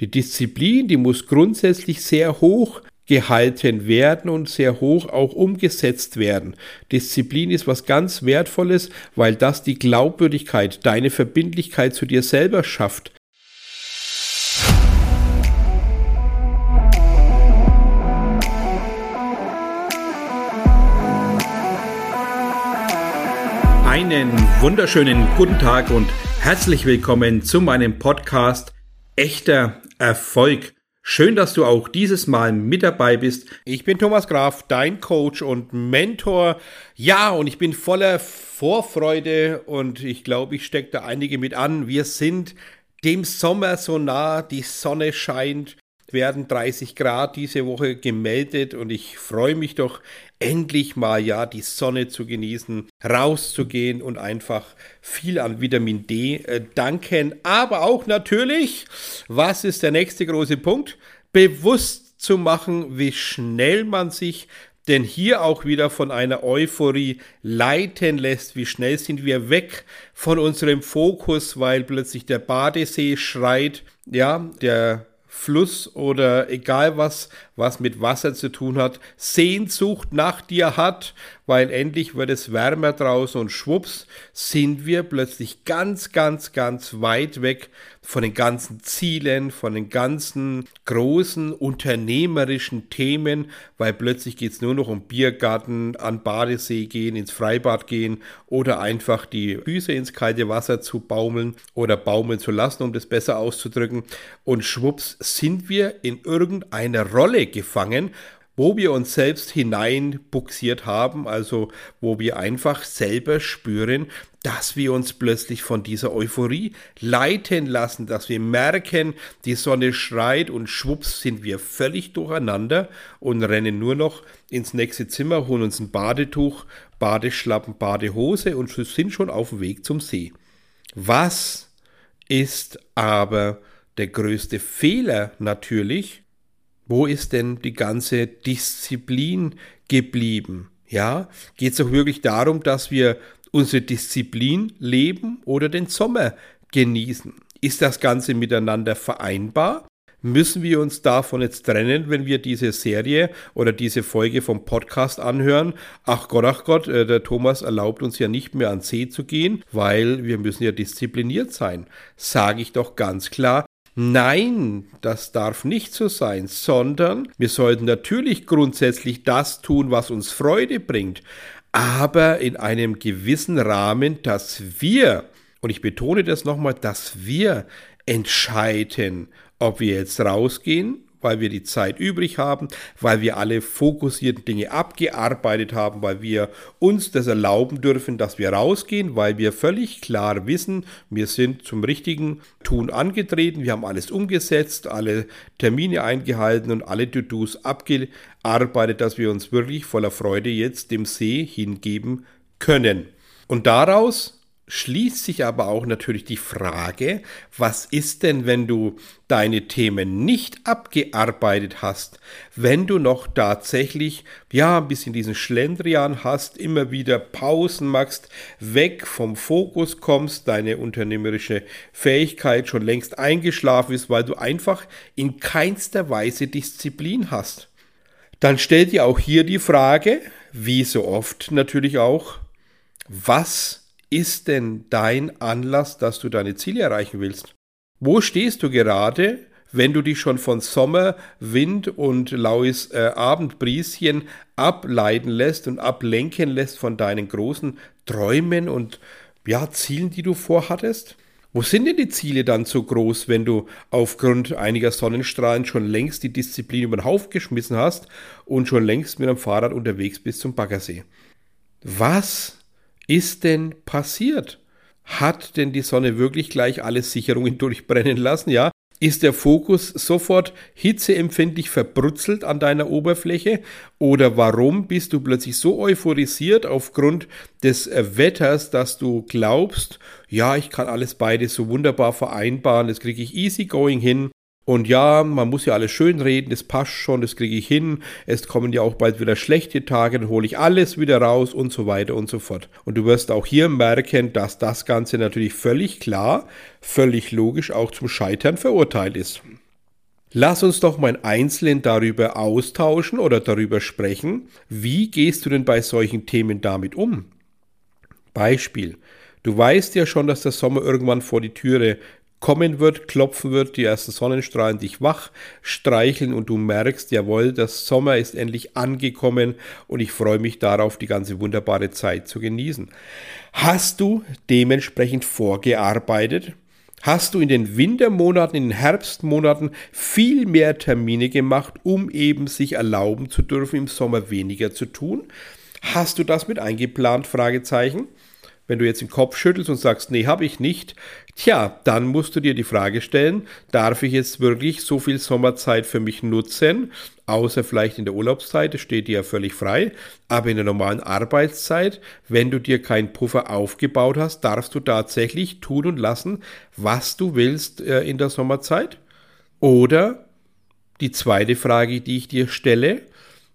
Die Disziplin, die muss grundsätzlich sehr hoch gehalten werden und sehr hoch auch umgesetzt werden. Disziplin ist was ganz Wertvolles, weil das die Glaubwürdigkeit, deine Verbindlichkeit zu dir selber schafft. Einen wunderschönen guten Tag und herzlich willkommen zu meinem Podcast Echter Erfolg. Schön, dass du auch dieses Mal mit dabei bist. Ich bin Thomas Graf, dein Coach und Mentor. Ja, und ich bin voller Vorfreude und ich glaube, ich stecke da einige mit an. Wir sind dem Sommer so nah, die Sonne scheint werden 30 Grad diese Woche gemeldet und ich freue mich doch endlich mal ja die Sonne zu genießen, rauszugehen und einfach viel an Vitamin D äh, danken. Aber auch natürlich, was ist der nächste große Punkt? Bewusst zu machen, wie schnell man sich denn hier auch wieder von einer Euphorie leiten lässt. Wie schnell sind wir weg von unserem Fokus, weil plötzlich der Badesee schreit, ja, der Fluss oder egal was, was mit Wasser zu tun hat, Sehnsucht nach dir hat, weil endlich wird es wärmer draußen und schwupps sind wir plötzlich ganz, ganz, ganz weit weg von den ganzen Zielen, von den ganzen großen unternehmerischen Themen, weil plötzlich geht es nur noch um Biergarten, an Badesee gehen, ins Freibad gehen oder einfach die Füße ins kalte Wasser zu baumeln oder baumeln zu lassen, um das besser auszudrücken. Und schwupps sind wir in irgendeiner Rolle gefangen, wo wir uns selbst hineinbuxiert haben, also wo wir einfach selber spüren, dass wir uns plötzlich von dieser Euphorie leiten lassen, dass wir merken, die Sonne schreit und schwupps sind wir völlig durcheinander und rennen nur noch ins nächste Zimmer, holen uns ein Badetuch, Badeschlappen, Badehose und sind schon auf dem Weg zum See. Was ist aber der größte Fehler natürlich? Wo ist denn die ganze Disziplin geblieben? Ja, geht es doch wirklich darum, dass wir unsere Disziplin leben oder den Sommer genießen? Ist das Ganze miteinander vereinbar? Müssen wir uns davon jetzt trennen, wenn wir diese Serie oder diese Folge vom Podcast anhören? Ach Gott, ach Gott, äh, der Thomas erlaubt uns ja nicht mehr an See zu gehen, weil wir müssen ja diszipliniert sein. Sage ich doch ganz klar, Nein, das darf nicht so sein, sondern wir sollten natürlich grundsätzlich das tun, was uns Freude bringt, aber in einem gewissen Rahmen, dass wir, und ich betone das nochmal, dass wir entscheiden, ob wir jetzt rausgehen weil wir die Zeit übrig haben, weil wir alle fokussierten Dinge abgearbeitet haben, weil wir uns das erlauben dürfen, dass wir rausgehen, weil wir völlig klar wissen, wir sind zum richtigen Tun angetreten, wir haben alles umgesetzt, alle Termine eingehalten und alle To-Dos abgearbeitet, dass wir uns wirklich voller Freude jetzt dem See hingeben können. Und daraus schließt sich aber auch natürlich die Frage, was ist denn, wenn du deine Themen nicht abgearbeitet hast, wenn du noch tatsächlich, ja, ein bisschen diesen Schlendrian hast, immer wieder Pausen machst, weg vom Fokus kommst, deine unternehmerische Fähigkeit schon längst eingeschlafen ist, weil du einfach in keinster Weise Disziplin hast. Dann stell dir auch hier die Frage, wie so oft natürlich auch, was ist denn dein Anlass, dass du deine Ziele erreichen willst? Wo stehst du gerade, wenn du dich schon von Sommer, Wind und laues äh, Abendbrieschen ableiten lässt und ablenken lässt von deinen großen Träumen und ja, Zielen, die du vorhattest? Wo sind denn die Ziele dann so groß, wenn du aufgrund einiger Sonnenstrahlen schon längst die Disziplin über den Haufen geschmissen hast und schon längst mit dem Fahrrad unterwegs bist zum Baggersee? Was ist denn passiert? Hat denn die Sonne wirklich gleich alle Sicherungen durchbrennen lassen? Ja, ist der Fokus sofort hitzeempfindlich verbrutzelt an deiner Oberfläche? Oder warum bist du plötzlich so euphorisiert aufgrund des Wetters, dass du glaubst, ja, ich kann alles beides so wunderbar vereinbaren, das kriege ich easy going hin. Und ja, man muss ja alles schön reden, das passt schon, das kriege ich hin. Es kommen ja auch bald wieder schlechte Tage, dann hole ich alles wieder raus und so weiter und so fort. Und du wirst auch hier merken, dass das Ganze natürlich völlig klar, völlig logisch auch zum Scheitern verurteilt ist. Lass uns doch mal einzeln darüber austauschen oder darüber sprechen. Wie gehst du denn bei solchen Themen damit um? Beispiel. Du weißt ja schon, dass der Sommer irgendwann vor die Türe kommen wird, klopfen wird, die ersten Sonnenstrahlen dich wach streicheln und du merkst, jawohl, der Sommer ist endlich angekommen und ich freue mich darauf, die ganze wunderbare Zeit zu genießen. Hast du dementsprechend vorgearbeitet? Hast du in den Wintermonaten, in den Herbstmonaten viel mehr Termine gemacht, um eben sich erlauben zu dürfen, im Sommer weniger zu tun? Hast du das mit eingeplant? Fragezeichen. Wenn du jetzt den Kopf schüttelst und sagst, nee, habe ich nicht, tja, dann musst du dir die Frage stellen, darf ich jetzt wirklich so viel Sommerzeit für mich nutzen? Außer vielleicht in der Urlaubszeit, das steht dir ja völlig frei. Aber in der normalen Arbeitszeit, wenn du dir keinen Puffer aufgebaut hast, darfst du tatsächlich tun und lassen, was du willst äh, in der Sommerzeit? Oder die zweite Frage, die ich dir stelle,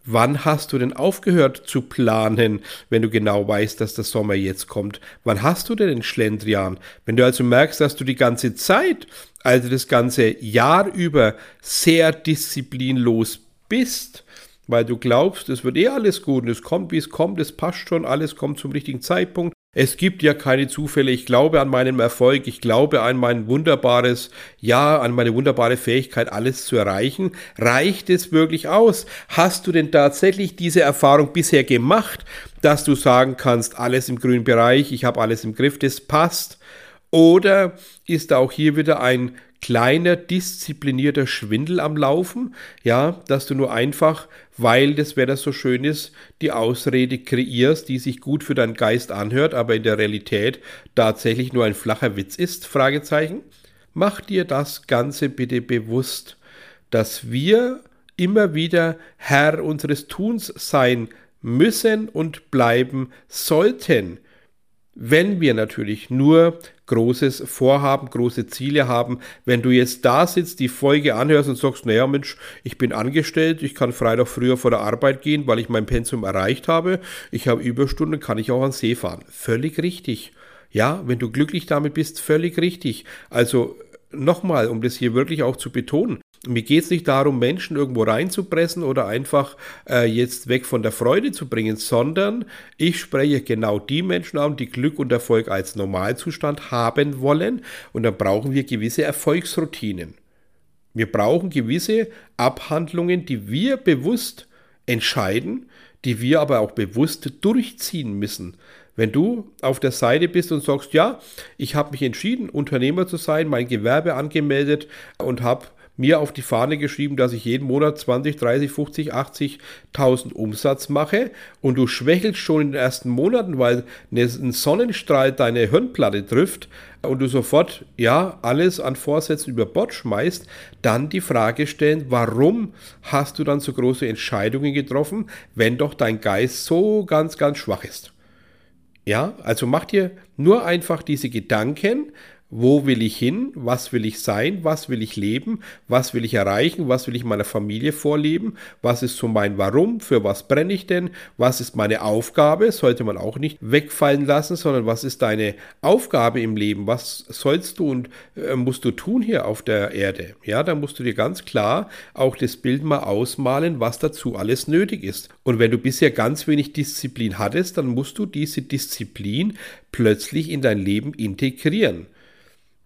Wann hast du denn aufgehört zu planen, wenn du genau weißt, dass der Sommer jetzt kommt? Wann hast du denn den Schlendrian? Wenn du also merkst, dass du die ganze Zeit, also das ganze Jahr über, sehr disziplinlos bist, weil du glaubst, es wird eh alles gut und es kommt, wie es kommt, es passt schon, alles kommt zum richtigen Zeitpunkt, es gibt ja keine Zufälle. Ich glaube an meinen Erfolg. Ich glaube an mein wunderbares, ja, an meine wunderbare Fähigkeit, alles zu erreichen. Reicht es wirklich aus? Hast du denn tatsächlich diese Erfahrung bisher gemacht, dass du sagen kannst, alles im grünen Bereich, ich habe alles im Griff, das passt? Oder ist auch hier wieder ein kleiner, disziplinierter Schwindel am Laufen, ja, dass du nur einfach, weil das Wetter so schön ist, die Ausrede kreierst, die sich gut für deinen Geist anhört, aber in der Realität tatsächlich nur ein flacher Witz ist, Fragezeichen. Mach dir das Ganze bitte bewusst, dass wir immer wieder Herr unseres Tuns sein müssen und bleiben sollten. Wenn wir natürlich nur großes Vorhaben, große Ziele haben, wenn du jetzt da sitzt, die Folge anhörst und sagst, naja Mensch, ich bin angestellt, ich kann Freitag früher vor der Arbeit gehen, weil ich mein Pensum erreicht habe, ich habe Überstunden, kann ich auch an See fahren. Völlig richtig. Ja, wenn du glücklich damit bist, völlig richtig. Also nochmal, um das hier wirklich auch zu betonen, mir geht es nicht darum, Menschen irgendwo reinzupressen oder einfach äh, jetzt weg von der Freude zu bringen, sondern ich spreche genau die Menschen an, die Glück und Erfolg als Normalzustand haben wollen. Und dann brauchen wir gewisse Erfolgsroutinen. Wir brauchen gewisse Abhandlungen, die wir bewusst entscheiden, die wir aber auch bewusst durchziehen müssen. Wenn du auf der Seite bist und sagst, ja, ich habe mich entschieden, Unternehmer zu sein, mein Gewerbe angemeldet und habe mir auf die Fahne geschrieben, dass ich jeden Monat 20, 30, 50, 80.000 Umsatz mache und du schwächelst schon in den ersten Monaten, weil ein Sonnenstrahl deine Hirnplatte trifft und du sofort, ja, alles an Vorsätzen über Bord schmeißt, dann die Frage stellen, warum hast du dann so große Entscheidungen getroffen, wenn doch dein Geist so ganz, ganz schwach ist. Ja, also mach dir nur einfach diese Gedanken, wo will ich hin, was will ich sein, was will ich leben, was will ich erreichen, was will ich meiner Familie vorleben, was ist so mein Warum, für was brenne ich denn, was ist meine Aufgabe, sollte man auch nicht wegfallen lassen, sondern was ist deine Aufgabe im Leben, was sollst du und äh, musst du tun hier auf der Erde. Ja, da musst du dir ganz klar auch das Bild mal ausmalen, was dazu alles nötig ist. Und wenn du bisher ganz wenig Disziplin hattest, dann musst du diese Disziplin plötzlich in dein Leben integrieren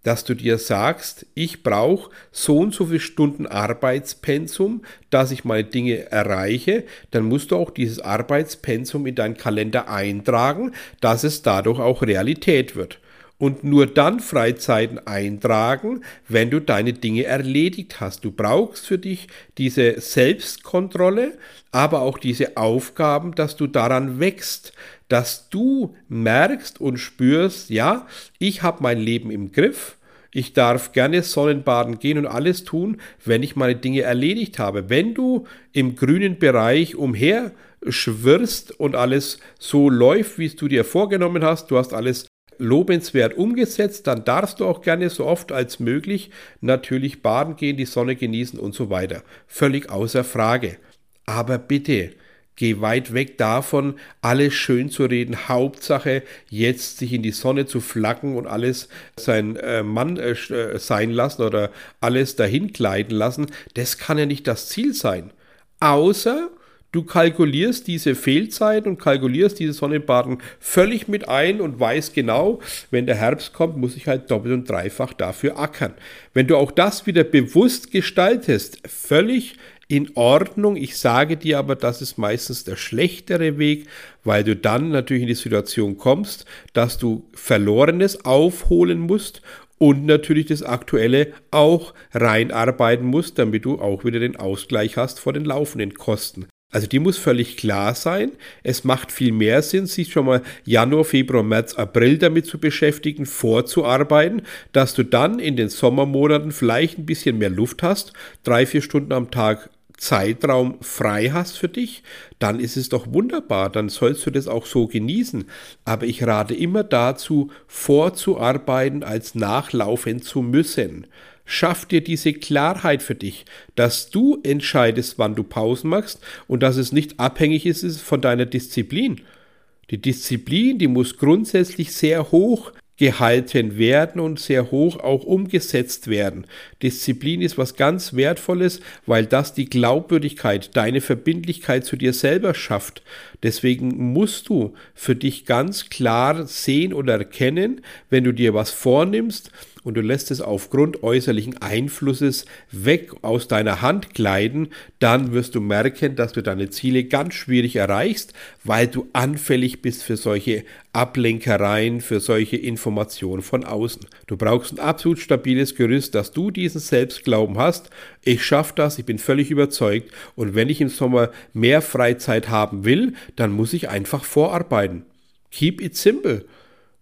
dass du dir sagst, ich brauche so und so viele Stunden Arbeitspensum, dass ich meine Dinge erreiche, dann musst du auch dieses Arbeitspensum in deinen Kalender eintragen, dass es dadurch auch Realität wird. Und nur dann Freizeiten eintragen, wenn du deine Dinge erledigt hast. Du brauchst für dich diese Selbstkontrolle, aber auch diese Aufgaben, dass du daran wächst, dass du merkst und spürst, ja, ich habe mein Leben im Griff, ich darf gerne Sonnenbaden gehen und alles tun, wenn ich meine Dinge erledigt habe. Wenn du im grünen Bereich umher schwirrst und alles so läuft, wie es du dir vorgenommen hast, du hast alles lobenswert umgesetzt, dann darfst du auch gerne so oft als möglich natürlich baden gehen, die Sonne genießen und so weiter. Völlig außer Frage. Aber bitte, Geh weit weg davon, alles schön zu reden. Hauptsache, jetzt sich in die Sonne zu flacken und alles sein äh, Mann äh, äh, sein lassen oder alles dahin gleiten lassen. Das kann ja nicht das Ziel sein. Außer du kalkulierst diese Fehlzeit und kalkulierst dieses Sonnenbaden völlig mit ein und weißt genau, wenn der Herbst kommt, muss ich halt doppelt und dreifach dafür ackern. Wenn du auch das wieder bewusst gestaltest, völlig in Ordnung. Ich sage dir aber, das ist meistens der schlechtere Weg, weil du dann natürlich in die Situation kommst, dass du Verlorenes aufholen musst und natürlich das Aktuelle auch reinarbeiten musst, damit du auch wieder den Ausgleich hast vor den laufenden Kosten. Also die muss völlig klar sein. Es macht viel mehr Sinn, sich schon mal Januar, Februar, März, April damit zu beschäftigen, vorzuarbeiten, dass du dann in den Sommermonaten vielleicht ein bisschen mehr Luft hast, drei, vier Stunden am Tag Zeitraum frei hast für dich, dann ist es doch wunderbar, dann sollst du das auch so genießen. Aber ich rate immer dazu, vorzuarbeiten, als nachlaufen zu müssen. Schaff dir diese Klarheit für dich, dass du entscheidest, wann du Pausen machst und dass es nicht abhängig ist von deiner Disziplin. Die Disziplin, die muss grundsätzlich sehr hoch gehalten werden und sehr hoch auch umgesetzt werden. Disziplin ist was ganz Wertvolles, weil das die Glaubwürdigkeit, deine Verbindlichkeit zu dir selber schafft. Deswegen musst du für dich ganz klar sehen oder erkennen, wenn du dir was vornimmst und du lässt es aufgrund äußerlichen Einflusses weg aus deiner Hand gleiten, dann wirst du merken, dass du deine Ziele ganz schwierig erreichst, weil du anfällig bist für solche Ablenkereien, für solche Informationen von außen. Du brauchst ein absolut stabiles Gerüst, dass du diesen Selbstglauben hast. Ich schaffe das, ich bin völlig überzeugt und wenn ich im Sommer mehr Freizeit haben will, dann muss ich einfach vorarbeiten. Keep it simple.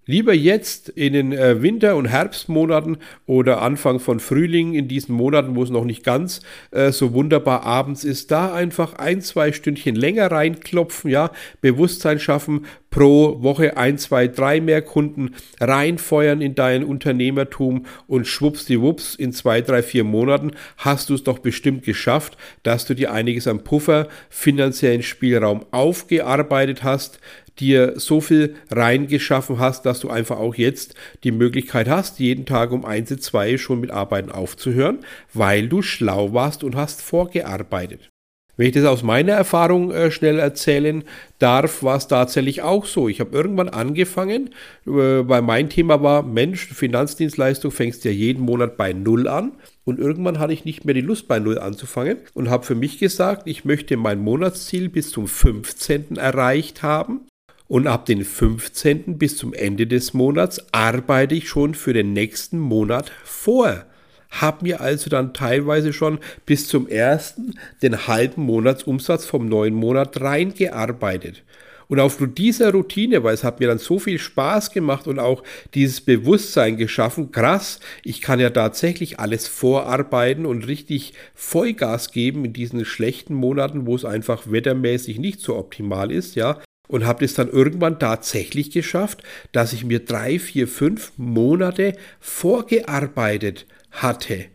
Lieber jetzt in den äh, Winter- und Herbstmonaten oder Anfang von Frühling, in diesen Monaten, wo es noch nicht ganz äh, so wunderbar abends ist, da einfach ein, zwei Stündchen länger reinklopfen, ja, Bewusstsein schaffen, pro Woche ein, zwei, drei mehr Kunden reinfeuern in dein Unternehmertum und schwuppsdiwupps in zwei, drei, vier Monaten hast du es doch bestimmt geschafft, dass du dir einiges am Puffer, finanziellen Spielraum aufgearbeitet hast, dir so viel reingeschaffen hast, dass du einfach auch jetzt die Möglichkeit hast, jeden Tag um 1, 2 schon mit Arbeiten aufzuhören, weil du schlau warst und hast vorgearbeitet. Wenn ich das aus meiner Erfahrung äh, schnell erzählen darf, war es tatsächlich auch so. Ich habe irgendwann angefangen, äh, weil mein Thema war, Mensch, Finanzdienstleistung fängst ja jeden Monat bei Null an. Und irgendwann hatte ich nicht mehr die Lust, bei Null anzufangen und habe für mich gesagt, ich möchte mein Monatsziel bis zum 15. erreicht haben. Und ab den 15. bis zum Ende des Monats arbeite ich schon für den nächsten Monat vor. Hab mir also dann teilweise schon bis zum ersten den halben Monatsumsatz vom neuen Monat reingearbeitet. Und aufgrund dieser Routine, weil es hat mir dann so viel Spaß gemacht und auch dieses Bewusstsein geschaffen, krass, ich kann ja tatsächlich alles vorarbeiten und richtig Vollgas geben in diesen schlechten Monaten, wo es einfach wettermäßig nicht so optimal ist, ja und habe es dann irgendwann tatsächlich geschafft, dass ich mir drei, vier, fünf Monate vorgearbeitet hatte.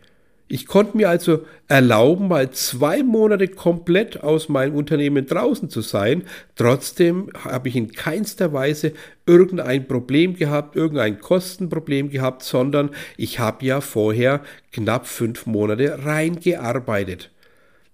Ich konnte mir also erlauben, mal zwei Monate komplett aus meinem Unternehmen draußen zu sein. Trotzdem habe ich in keinster Weise irgendein Problem gehabt, irgendein Kostenproblem gehabt, sondern ich habe ja vorher knapp fünf Monate reingearbeitet.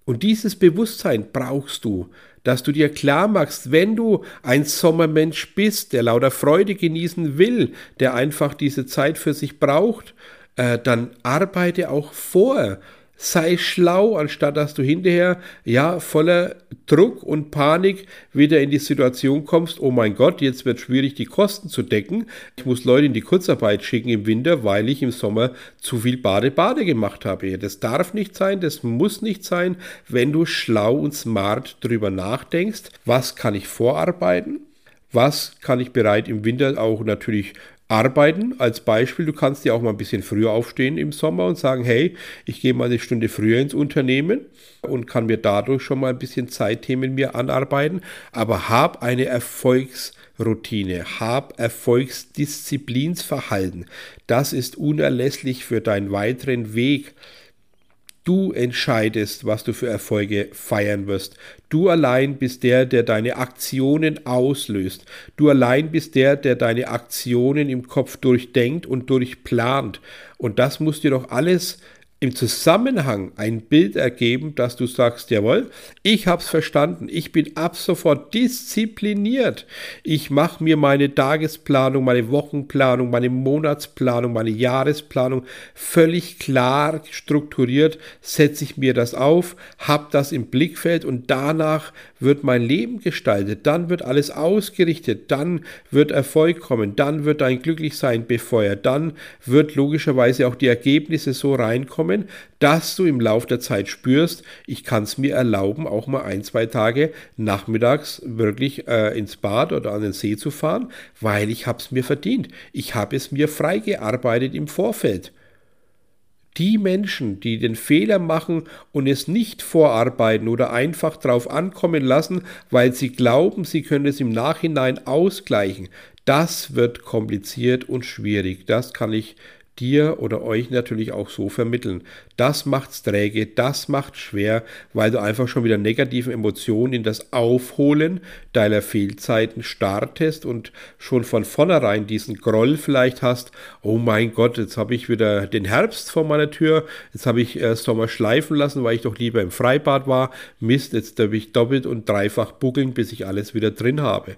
Und dieses Bewusstsein brauchst du, dass du dir klar machst, wenn du ein Sommermensch bist, der lauter Freude genießen will, der einfach diese Zeit für sich braucht, äh, dann arbeite auch vor sei schlau, anstatt dass du hinterher ja voller Druck und Panik wieder in die Situation kommst, oh mein Gott, jetzt wird schwierig, die Kosten zu decken. Ich muss Leute in die Kurzarbeit schicken im Winter, weil ich im Sommer zu viel Bade-Bade gemacht habe. Das darf nicht sein, das muss nicht sein, wenn du schlau und smart drüber nachdenkst, was kann ich vorarbeiten, was kann ich bereit im Winter auch natürlich arbeiten. Als Beispiel, du kannst ja auch mal ein bisschen früher aufstehen im Sommer und sagen, hey, ich gehe mal eine Stunde früher ins Unternehmen und kann mir dadurch schon mal ein bisschen Zeitthemen mir anarbeiten, aber hab eine Erfolgsroutine, hab Erfolgsdisziplinsverhalten. Das ist unerlässlich für deinen weiteren Weg. Du entscheidest, was du für Erfolge feiern wirst. Du allein bist der, der deine Aktionen auslöst. Du allein bist der, der deine Aktionen im Kopf durchdenkt und durchplant. Und das muss dir doch alles im Zusammenhang ein Bild ergeben, dass du sagst, jawohl, ich habe es verstanden, ich bin ab sofort diszipliniert. Ich mache mir meine Tagesplanung, meine Wochenplanung, meine Monatsplanung, meine Jahresplanung völlig klar strukturiert, setze ich mir das auf, habe das im Blickfeld und danach wird mein Leben gestaltet, dann wird alles ausgerichtet, dann wird Erfolg kommen, dann wird dein Glücklichsein befeuert, dann wird logischerweise auch die Ergebnisse so reinkommen, kommen, dass du im Laufe der Zeit spürst, ich kann es mir erlauben, auch mal ein, zwei Tage nachmittags wirklich äh, ins Bad oder an den See zu fahren, weil ich habe es mir verdient. Ich habe es mir freigearbeitet im Vorfeld. Die Menschen, die den Fehler machen und es nicht vorarbeiten oder einfach drauf ankommen lassen, weil sie glauben, sie können es im Nachhinein ausgleichen, das wird kompliziert und schwierig. Das kann ich dir oder euch natürlich auch so vermitteln. Das macht's träge, das macht schwer, weil du einfach schon wieder negativen Emotionen in das Aufholen deiner Fehlzeiten startest und schon von vornherein diesen Groll vielleicht hast, oh mein Gott, jetzt habe ich wieder den Herbst vor meiner Tür, jetzt habe ich äh, Sommer schleifen lassen, weil ich doch lieber im Freibad war, Mist, jetzt darf ich doppelt und dreifach buckeln, bis ich alles wieder drin habe.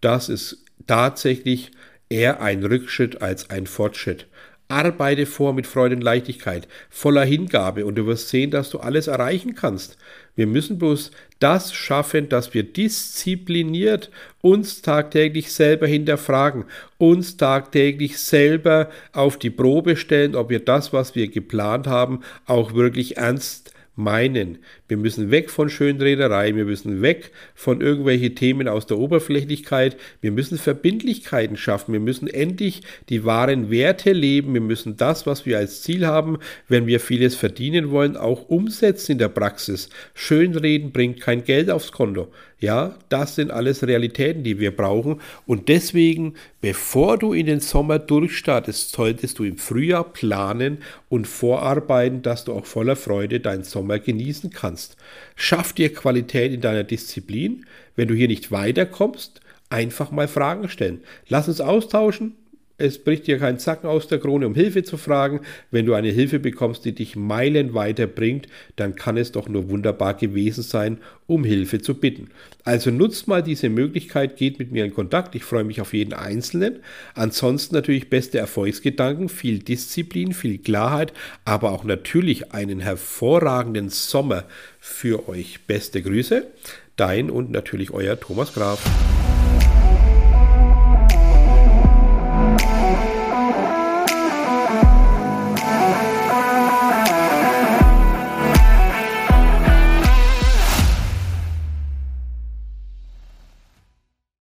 Das ist tatsächlich eher ein Rückschritt als ein Fortschritt. Arbeite vor mit Freude und Leichtigkeit, voller Hingabe und du wirst sehen, dass du alles erreichen kannst. Wir müssen bloß das schaffen, dass wir diszipliniert uns tagtäglich selber hinterfragen, uns tagtäglich selber auf die Probe stellen, ob wir das, was wir geplant haben, auch wirklich ernst meinen. Wir müssen weg von Schönrederei, wir müssen weg von irgendwelchen Themen aus der Oberflächlichkeit, wir müssen Verbindlichkeiten schaffen, wir müssen endlich die wahren Werte leben, wir müssen das, was wir als Ziel haben, wenn wir vieles verdienen wollen, auch umsetzen in der Praxis. Schönreden bringt kein Geld aufs Konto. Ja, das sind alles Realitäten, die wir brauchen. Und deswegen, bevor du in den Sommer durchstartest, solltest du im Frühjahr planen und vorarbeiten, dass du auch voller Freude deinen Sommer genießen kannst. Schaff dir Qualität in deiner Disziplin. Wenn du hier nicht weiterkommst, einfach mal Fragen stellen. Lass uns austauschen es bricht dir kein Zacken aus der Krone, um Hilfe zu fragen. Wenn du eine Hilfe bekommst, die dich Meilen weiterbringt, dann kann es doch nur wunderbar gewesen sein, um Hilfe zu bitten. Also nutzt mal diese Möglichkeit, geht mit mir in Kontakt. Ich freue mich auf jeden Einzelnen. Ansonsten natürlich beste Erfolgsgedanken, viel Disziplin, viel Klarheit, aber auch natürlich einen hervorragenden Sommer für euch. Beste Grüße, dein und natürlich euer Thomas Graf.